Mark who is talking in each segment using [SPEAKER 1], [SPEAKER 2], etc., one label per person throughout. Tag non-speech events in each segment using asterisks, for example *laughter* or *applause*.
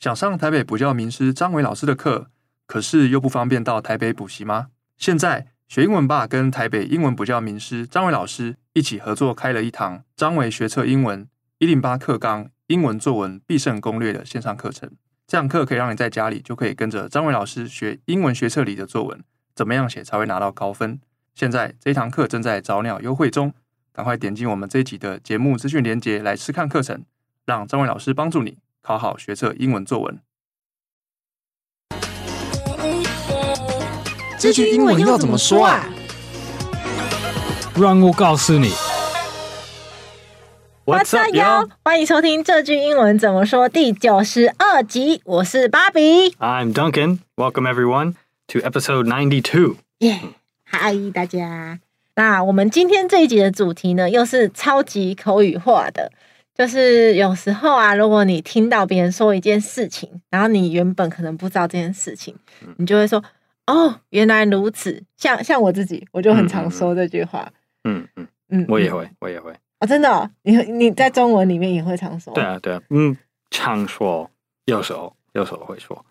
[SPEAKER 1] 想上台北补教名师张伟老师的课，可是又不方便到台北补习吗？现在学英文吧跟台北英文补教名师张伟老师一起合作开了一堂张伟学测英文一零八课纲英文作文必胜攻略的线上课程。这堂课可以让你在家里就可以跟着张伟老师学英文学测里的作文，怎么样写才会拿到高分？现在这一堂课正在早鸟优惠中，赶快点击我们这一集的节目资讯连接来试看课程，让张伟老师帮助你考好学测英文作文。
[SPEAKER 2] 这句英文要怎么说啊？
[SPEAKER 3] 让我告诉你。
[SPEAKER 4] What's up, y'all？欢迎收听这句英文怎么说第九十二集。我是芭比
[SPEAKER 3] ，I'm Duncan. Welcome everyone to episode ninety two.
[SPEAKER 4] Yeah，嗨，大家。那我们今天这一集的主题呢，又是超级口语化的。就是有时候啊，如果你听到别人说一件事情，然后你原本可能不知道这件事情，你就会说。哦，原来如此。像像我自己，我就很常说这句话。
[SPEAKER 3] 嗯嗯嗯，我也会，我也会。
[SPEAKER 4] 哦，真的哦？你你在中文里面也会常说？
[SPEAKER 3] 对啊，对啊。嗯，常说，有时候有时候会说。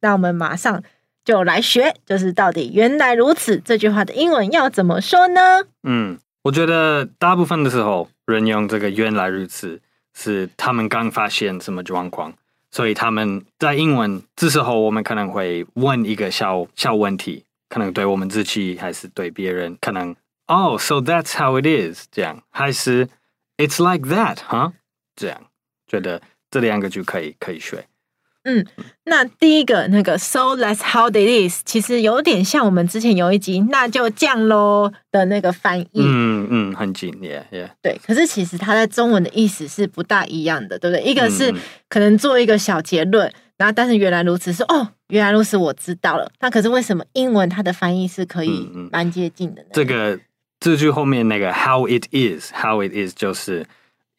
[SPEAKER 4] 那我们马上就来学，就是到底“原来如此”这句话的英文要怎么说呢？
[SPEAKER 3] 嗯，我觉得大部分的时候，人用这个“原来如此”是他们刚发现什么状况。所以他们在英文这时候，我们可能会问一个小小问题，可能对我们自己还是对别人，可能哦、oh,，so that's how it is，这样还是 it's like that，哈、这样觉得这两个就可以可以学。
[SPEAKER 4] 嗯，那第一个那个 So that's how it is，其实有点像我们之前有一集那就这样喽的那个翻译。
[SPEAKER 3] 嗯嗯，很近，yeah yeah。
[SPEAKER 4] 对，可是其实它在中文的意思是不大一样的，对不对？一个是可能做一个小结论，然后但是原来如此是哦，原来如此我知道了。那可是为什么英文它的翻译是可以蛮接近的呢？
[SPEAKER 3] 这个这句后面那个 how it is，how it is 就是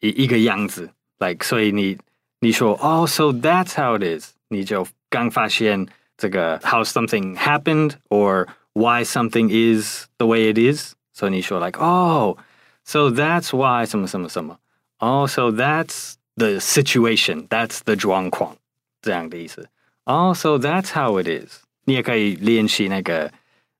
[SPEAKER 3] 一一个样子，like 所以你。你说哦，so that's how it is。你就刚发现这个 how something happened or why something is the way it is。所以你说 like 哦，so that's why 什么什么什么。哦，so that's the situation。That's the 状况。这样的意思。哦，so that's how it is。你也可以练习那个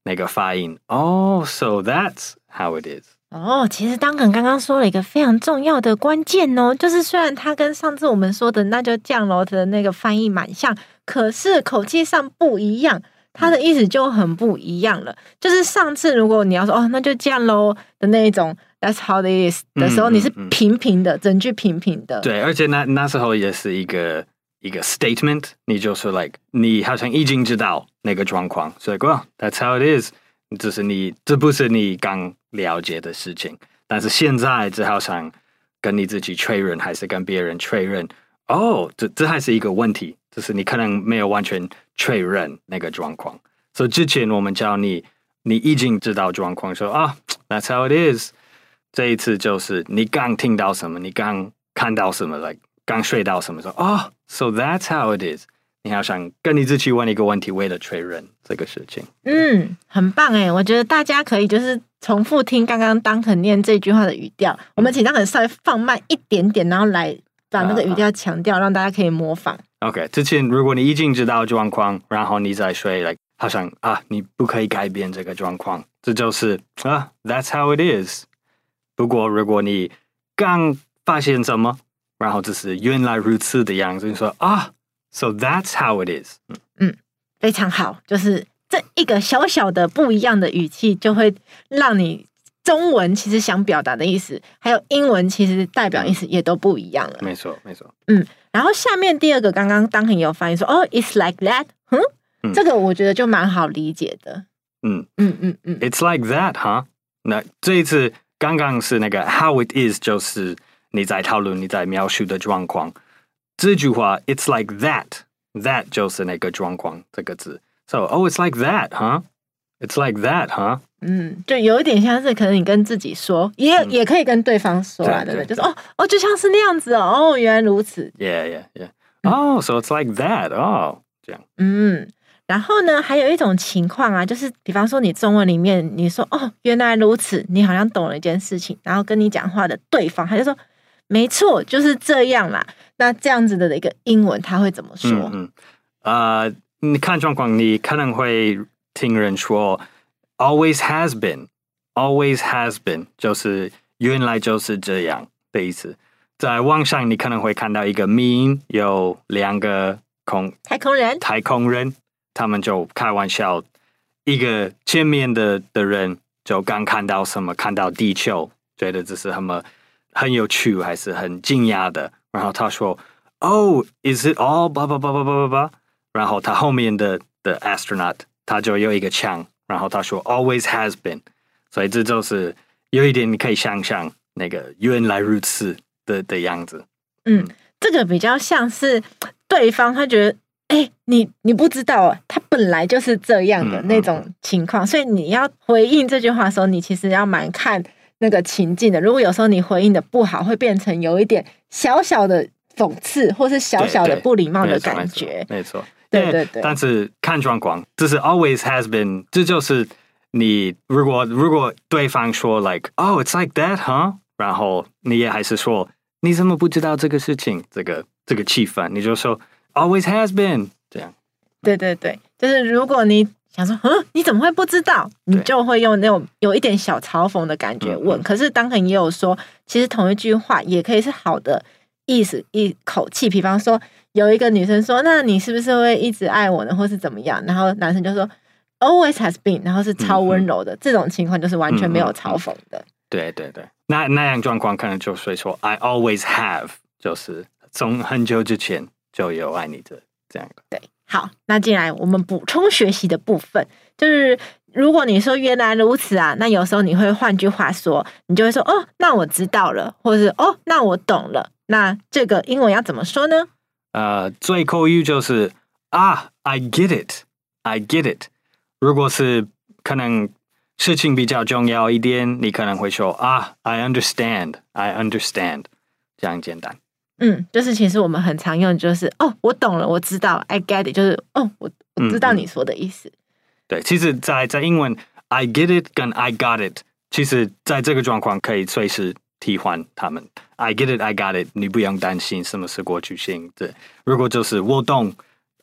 [SPEAKER 3] 那个发音。哦，so that's how it is。
[SPEAKER 4] 哦，其实当肯刚刚说了一个非常重要的关键哦，就是虽然他跟上次我们说的那就这样喽的那个翻译蛮像，可是口气上不一样，他的意思就很不一样了。就是上次如果你要说哦，那就这样喽的那一种，That's how it is 的时候，你是平平的，整句平平的。
[SPEAKER 3] 对，而且那那时候也是一个一个 statement，你就是 like 你好像已经知道那个状况，所以说 That's how it is。这是你，这不是你刚了解的事情，但是现在只好想跟你自己确认，还是跟别人确认？哦，这这还是一个问题，就是你可能没有完全确认那个状况。所以之前我们教你，你已经知道状况，说啊，That's how it is。这一次就是你刚听到什么，你刚看到什么来刚学到什么，说啊，So that's how it is。你好想跟你自己问一个问题，为了确认这个事情。
[SPEAKER 4] 嗯，很棒哎，我觉得大家可以就是重复听刚刚 Duncan 念这句话的语调。我们请 Duncan 稍微放慢一点点，然后来把那个语调强调，让大家可以模仿。
[SPEAKER 3] OK，之前如果你已经知道状况，然后你再说，like 好像啊，你不可以改变这个状况，这就是啊，That's how it is。不过如果你刚发现什么，然后这是原来如此的样子，你说啊。So that's how it is。
[SPEAKER 4] 嗯，非常好，就是这一个小小的不一样的语气，就会让你中文其实想表达的意思，还有英文其实代表意思也都不一样了。
[SPEAKER 3] 没错，没错。
[SPEAKER 4] 嗯，然后下面第二个，刚刚 Duncan 也有翻译说，哦，it's like that。嗯，嗯，这个我觉得就蛮好理解的。
[SPEAKER 3] 嗯嗯嗯嗯，it's like that，哈。那这一次刚刚是那个 how it is，就是你在讨论你在描述的状况。这句话，It's like that，that 就是那个状况这个字。So, oh, it's like that, huh? It's like that, huh?
[SPEAKER 4] 嗯，就有一点像是可能你跟自己说，也、嗯、也可以跟对方说啊，对不对？就是哦哦，就像是那样子哦，哦，原来如此。
[SPEAKER 3] Yeah, yeah, yeah. Oh, so it's like that. Oh，这样。
[SPEAKER 4] 嗯，然后呢，还有一种情况啊，就是比方说你中文里面你说哦，原来如此，你好像懂了一件事情，然后跟你讲话的对方他就说。没错，就是这样啦。那这样子的一个英文，他会怎么说？
[SPEAKER 3] 嗯，啊、嗯呃，你看状况，你可能会听人说 “always has been”，“always has been” 就是原来就是这样的意思。在网上，你可能会看到一个 “mean” 有两个空
[SPEAKER 4] 太空人，
[SPEAKER 3] 太空人，他们就开玩笑，一个见面的的人就刚看到什么，看到地球，觉得这是什么很有趣，还是很惊讶的。然后他说：“Oh, is it all blah blah blah blah blah blah？” 然后他后面的的 astronaut 他就有一个枪，然后他说：“Always has been。”所以这就是有一点你可以想象那个原来如此。的的样子，
[SPEAKER 4] 嗯，这个比较像是对方他觉得，哎，你你不知道啊，他本来就是这样的那种情况，嗯嗯嗯，所以你要回应这句话的时候，你其实要蛮看那个情境的。如果有时候你回应的不好，会变成有一点小小的讽刺，或是小小的不礼貌的感觉。
[SPEAKER 3] 没错，
[SPEAKER 4] 对对对，对。
[SPEAKER 3] 但是看状况，这是 always has been，这就是你如果如果对方说 like oh it's like that huh，然后你也还是说。你怎么不知道这个事情？这个这个气氛，你就说 always has been 这样。
[SPEAKER 4] 对对对，就是如果你想说，嗯，你怎么会不知道？你就会用那种有一点小嘲讽的感觉问。可是当肯也有说，其实同一句话也可以是好的意思，一口气。比方说，有一个女生说：“那你是不是会一直爱我呢？或是怎么样？”然后男生就说：“always has been。”然后是超温柔的。这种情况就是完全没有嘲讽的。
[SPEAKER 3] 对对对。那那样状况可能就是说，I always have，就是从很久之前就有爱你的这样的。
[SPEAKER 4] 对，好，那进来我们补充学习的部分，就是如果你说原来如此啊，那有时候你会换句话说，你就会说哦，那我知道了，或者是哦，那我懂了。那这个英文要怎么说呢？
[SPEAKER 3] 呃，最后一句就是啊，I get it，I get it。如果是可能。事情比较重要一点，你可能会说啊，I understand, I understand，这样简单。
[SPEAKER 4] 嗯，就是其实我们很常用，就是哦，我懂了，我知道，I get it，就是哦，我我知道你说的意思。
[SPEAKER 3] 嗯嗯、对，其实在，在在英文，I get it 跟 I got it，其实在这个状况可以随时替换他们。I get it, I got it，你不用担心什么是过去性。对，如果就是我懂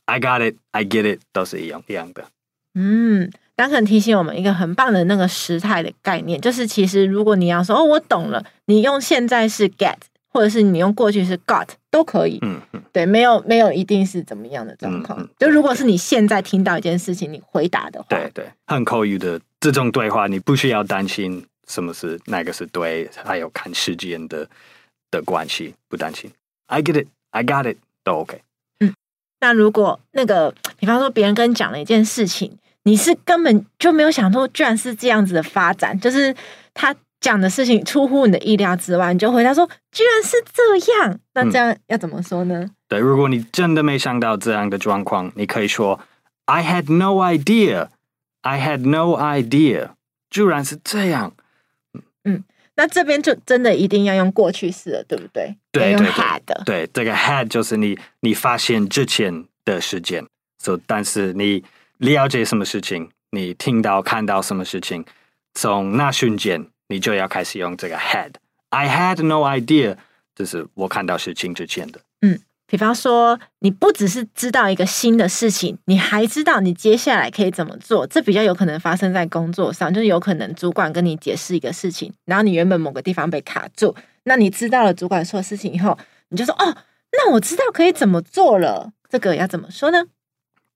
[SPEAKER 3] ，I got it, I get it，都是一样一样的。
[SPEAKER 4] 嗯。刚肯提醒我们一个很棒的那个时态的概念，就是其实如果你要说哦，我懂了，你用现在是 get，或者是你用过去式 got 都可以。嗯嗯，对，没有没有一定是怎么样的状况。嗯嗯、就如果是你现在听到一件事情，你回答的话，
[SPEAKER 3] 对对，很口语的这种对话，你不需要担心什么是哪个是对，还有看时间的的关系，不担心。I get it, I got it，都 OK。
[SPEAKER 4] 嗯，那如果那个，比方说别人跟你讲了一件事情。你是根本就没有想到，居然是这样子的发展，就是他讲的事情出乎你的意料之外，你就回答说，居然是这样。那这样要怎么说呢？
[SPEAKER 3] 嗯、对，如果你真的没想到这样的状况，你可以说 I had no idea, I had no idea，居然是这样。
[SPEAKER 4] 嗯，那这边就真的一定要用过去式了，对不对？
[SPEAKER 3] 对，用 had 的。对，这个 had 就是你你发现之前的时间，so, 但是你。了解什么事情，你听到看到什么事情，从那瞬间你就要开始用这个 had。I had no idea，这是我看到事情之前的。
[SPEAKER 4] 嗯，比方说，你不只是知道一个新的事情，你还知道你接下来可以怎么做。这比较有可能发生在工作上，就是有可能主管跟你解释一个事情，然后你原本某个地方被卡住，那你知道了主管说的事情以后，你就说哦，那我知道可以怎么做了。这个要怎么说呢？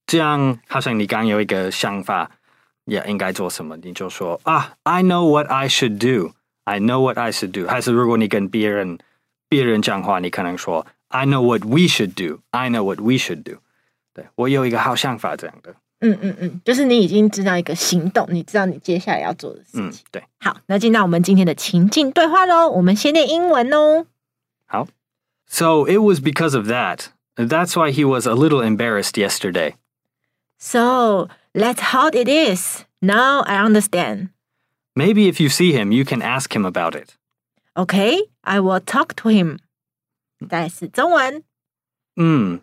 [SPEAKER 3] 这样好像你刚有一个想法，也应该做什么，你就说啊，I know what I should do. I know what I should do. 还是如果你跟别人别人讲话，你可能说 I know what we should do. I know what we should do. 对，我有一个好想法，这样的。
[SPEAKER 4] 嗯嗯嗯，就是你已经知道一个行动，你知道你接下来要做的事情。嗯，
[SPEAKER 3] 对。
[SPEAKER 4] 好，那进到我们今天的情境对话喽。我们先念英文哦。
[SPEAKER 3] 好。So it was because of that. That's why he was a little embarrassed yesterday.
[SPEAKER 4] So that's how it is. Now I understand.
[SPEAKER 3] Maybe if you see him, you can ask him about it.
[SPEAKER 4] Okay, I will talk to him. 再是中文。
[SPEAKER 3] 嗯，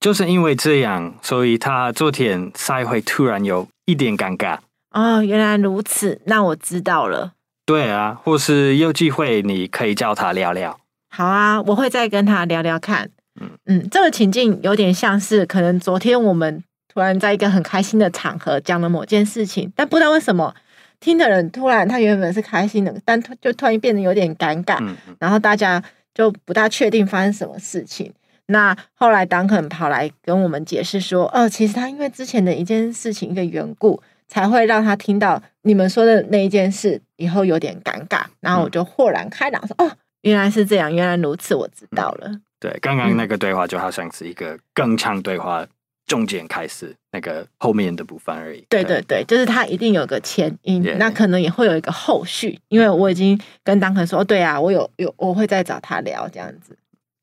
[SPEAKER 3] 就是因为这样，所以他昨天才会突然有一点尴尬。
[SPEAKER 4] 哦，原来如此，那我知道了。
[SPEAKER 3] 对啊，或是有机会你可以叫他聊聊。
[SPEAKER 4] 好啊，我会再跟他聊聊看。嗯嗯，这个情境有点像是可能昨天我们 突然在一个很开心的场合讲了某件事情，但不知道为什么听的人突然他原本是开心的，但就突然变得有点尴尬，然后大家就不大确定发生什么事情。那后来当肯跑来跟我们解释说，哦，其实他因为之前的一件事情一个缘故，才会让他听到你们说的那一件事以后有点尴尬。然后我就豁然开朗说，哦，原来是这样，原来如此，我知道了。
[SPEAKER 3] 对，刚刚那个对话就好像是一个更强对话中间开始那个后面的部分而已。
[SPEAKER 4] 对对对，就是他一定有个前因.那可能也会有一个后续，因为我已经跟当肯说，对啊，我有有我会再找他聊这样子。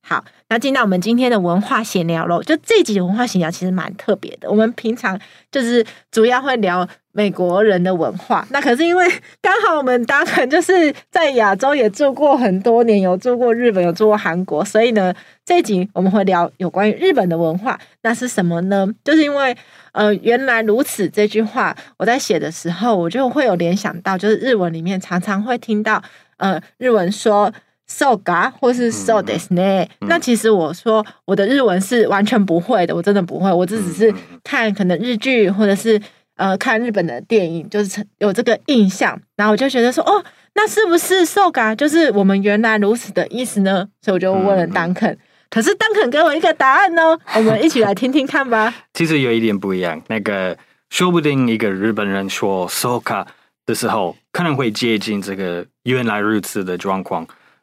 [SPEAKER 4] 好，那进到我们今天的文化闲聊喽。就这集文化闲聊其实蛮特别的。我们平常就是主要会聊美国人的文化，那可是因为 *laughs* 刚好我们大肯就是在亚洲也住过很多年，有住过日本，有住过韩国，所以呢，这集我们会聊有关于日本的文化。那是什么呢？就是因为呃，原来如此这句话，我在写的时候，我就会有联想到，就是日文里面常常会听到呃，日文说。So ga 或是 so desu ne，那其实我说我的日文是完全不会的，我真的不会，我这只是看可能日剧或者是呃看日本的电影，就是有这个印象，然后我就觉得说哦，那是不是 so ga 就是我们原来如此的意思呢？所以我就问了 Duncan，可是 Duncan 给我一个答案呢，我们一起来听听看吧。*laughs*
[SPEAKER 3] 其实有一点不一样，那个说不定一个日本人说 so ga 的时候，可能会接近这个原来如此的状况。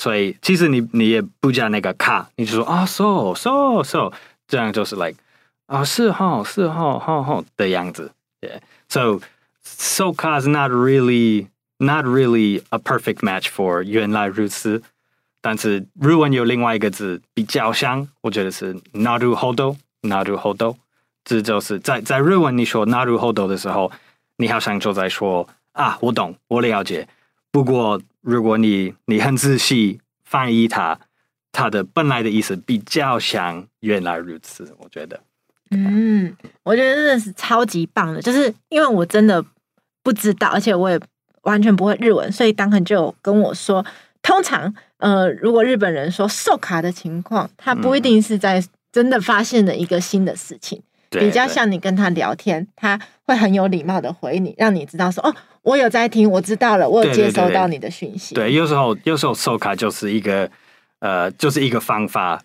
[SPEAKER 3] 所以其实你你也不加那个卡，你就说啊、oh, so so so，这样就是 like 啊是哈是哈哈哈的样子。Yeah. So so ka is not really not really a perfect match for 原来如此。但是日文有另外一个字比较像，我觉得是 naru hodo naru hodo，这就是在在日文你说 naru hodo 的时候，你好像就在说啊我懂我了解。不过，如果你你很仔细翻译它，它的本来的意思比较像原来如此。我觉得，
[SPEAKER 4] 嗯，我觉得真的是超级棒的。就是因为我真的不知道，而且我也完全不会日文，所以当肯就跟我说，通常呃，如果日本人说受卡的情况，他不一定是在真的发现了一个新的事情，比较像你跟他聊天，他会很有礼貌的回你，让你知道说哦。我有在听，我知道了，我有接收到你的讯息。
[SPEAKER 3] 对，对，对，对，有时候有时候收卡就是一个呃，就是一个方法，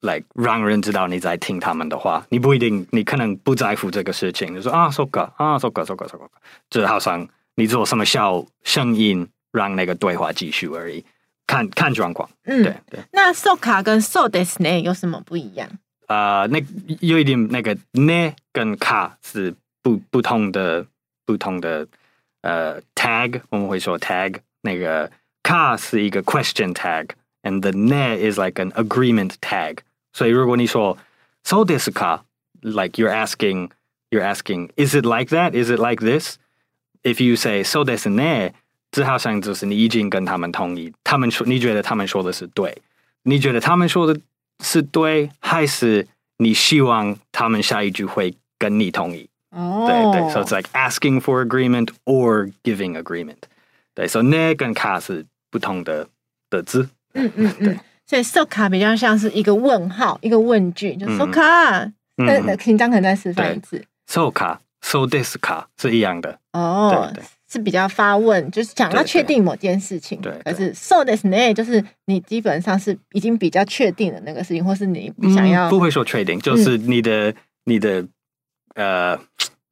[SPEAKER 3] 来让人知道你在听他们的话。你不一定，你可能不在乎这个事情，就说啊，收卡啊，收卡，收卡，收卡，就好像你做什么小声音，让那个对话继续而已。看看状况。嗯，对对。
[SPEAKER 4] 那收卡跟收的是呢有什么不一样？
[SPEAKER 3] 呃，那有一点那个呢跟卡是不不同的不同的。呃、uh,，tag 我们会说 tag 那个 ka 是一个 question tag，and the ne is like an agreement tag。所以如果你说 so desu ka，like you're asking you're asking is it like that？Is it like this？If you say so desu ne，这好像就是你已经跟他们同意，他们说你觉得他们说的是对，你觉得他们说的是对，还是你希望他们下一句会跟你同意？ 哦，对对，so it's like asking for agreement or giving agreement。对，so 呢跟卡是不同的的字。
[SPEAKER 4] 嗯嗯嗯，所以 so 卡比较像是一个问号，一个问句，就 so 卡。那那紧张可能再示范一次。
[SPEAKER 3] so 卡，so this 卡是一样的。
[SPEAKER 4] 哦，是比较发问，就是想要确定某件事情。对，可是 so this ne，就是你基本上是已经比较确定的那个事情，或是你想要。
[SPEAKER 3] 不会说确定，就是你的你的。呃，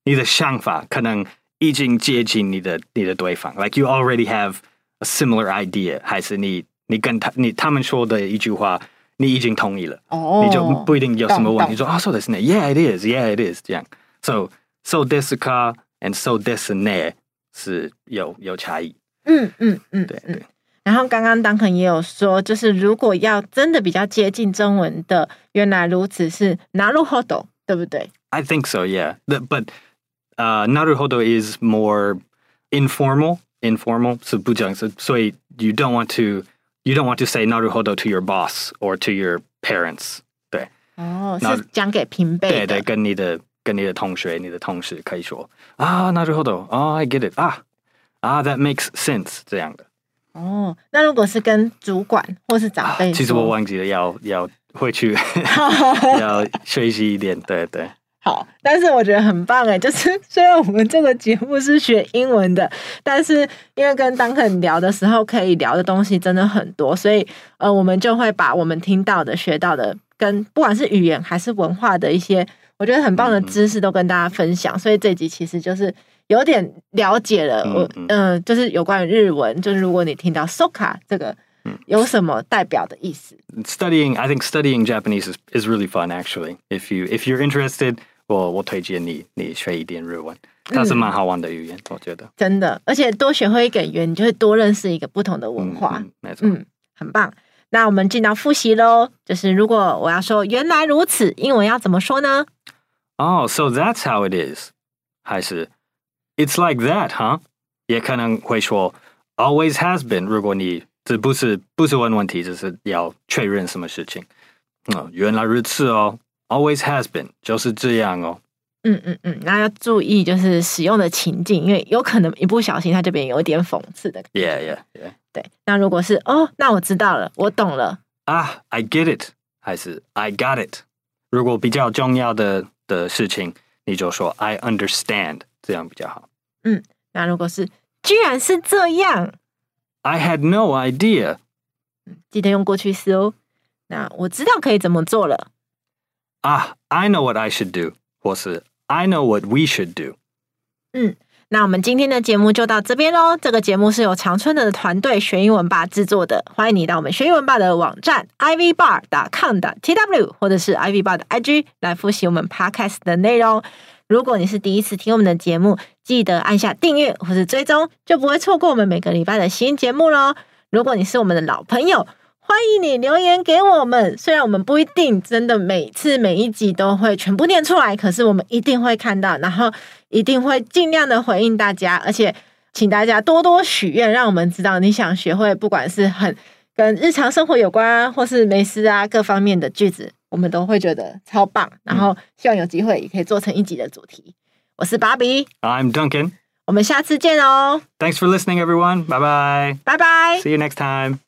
[SPEAKER 3] 你的想法可能已经接近你的你的对方，like you already have a similar idea，还是你你跟他你他们说的一句话，你已经同意了，哦、oh，你就不一定有什么问题，说啊，so desu ne，yeah it is，yeah it is，这样，so so desu ka and so desu ne 是有有差异，
[SPEAKER 4] 嗯嗯嗯，对对。 然后刚刚 Duncan 也有说，就是如果要真的比较接近中文的，原来如此是なるほど，对不对
[SPEAKER 3] ？I think so, yeah. The, but uh, なるほど is more informal. Informal 是不正式，所以 you don't want to you don't want to say なるほど to your boss or to your parents. 对，
[SPEAKER 4] 哦，是讲给平辈的。
[SPEAKER 3] 对对，跟你的跟你的同学、你的同事可以说啊，なるほど，哦，I get it 啊啊，that makes sense 这样的。
[SPEAKER 4] 哦，那如果是跟主管或是长辈、啊，
[SPEAKER 3] 其实我忘记了要要回去要学习一点，对对。 *laughs*
[SPEAKER 4] 好，但是我觉得很棒哎，*laughs* 就是虽然我们这个节目是学英文的，但是因为跟 Duncan 聊的时候可以聊的东西真的很多，所以呃，我们就会把我们听到的、学到的，跟不管是语言还是文化的一些，我觉得很棒的知识都跟大家分享。嗯、所以这集其实就是。有点了解了，我嗯、呃，就是有关于日文，就是如果你听到 “soka” 这个，有什么代表的意思
[SPEAKER 3] ？Studying, I think studying Japanese is is really fun. Actually, if you if you're interested，我我推荐你你学一点日文，它是蛮好玩的语言，嗯、我觉得。
[SPEAKER 4] 真的，而且多学会一个语言，你就会多认识一个不同的文化。
[SPEAKER 3] 嗯，没错。
[SPEAKER 4] 嗯，很棒。那我们进到复习喽，就是如果我要说原来如此，英文要怎么说呢？
[SPEAKER 3] 哦、oh,，so that's how it is，还是？It's like that, huh? 也可能会说 always has been。如果你这不是不是问问题，就是要确认什么事情。嗯，原来如此哦，always has been 就是这样哦。
[SPEAKER 4] 嗯嗯嗯，那要注意就是使用的情境，因为有可能一不小心它这边有一点讽刺的感觉。
[SPEAKER 3] Yeah, yeah, yeah.
[SPEAKER 4] 对，那如果是哦，那我知道了，我懂了。
[SPEAKER 3] 啊，I get it，还是 I got it。如果比较重要的的事情，你就说 I understand。这样比较好。
[SPEAKER 4] 嗯，那如果是居然是这样
[SPEAKER 3] ，I had no idea。
[SPEAKER 4] 记得用过去式哦。那我知道可以怎么做了。
[SPEAKER 3] 啊，I know what I should do，或是 I know what we should do。
[SPEAKER 4] 嗯，那我们今天的节目就到这边喽。这个节目是由长春的团队学英文吧制作的。欢迎你到我们学英文吧的网站 ivbar.com.tw，或者是 ivbar 的 IG 来复习我们 podcast 的内容。如果你是第一次听我们的节目，记得按下订阅或是追踪，就不会错过我们每个礼拜的新节目喽。如果你是我们的老朋友，欢迎你留言给我们。虽然我们不一定真的每次每一集都会全部念出来，可是我们一定会看到，然后一定会尽量的回应大家。而且，请大家多多许愿，让我们知道你想学会，不管是很跟日常生活有关，或是美食啊各方面的句子。我们都会觉得超棒，然后希望有机会也可以做成一集的主题。我是芭比
[SPEAKER 3] ，I'm Duncan，
[SPEAKER 4] 我们下次见哦。
[SPEAKER 3] Thanks for listening, everyone. Bye bye.
[SPEAKER 4] Bye bye.
[SPEAKER 3] See you next time.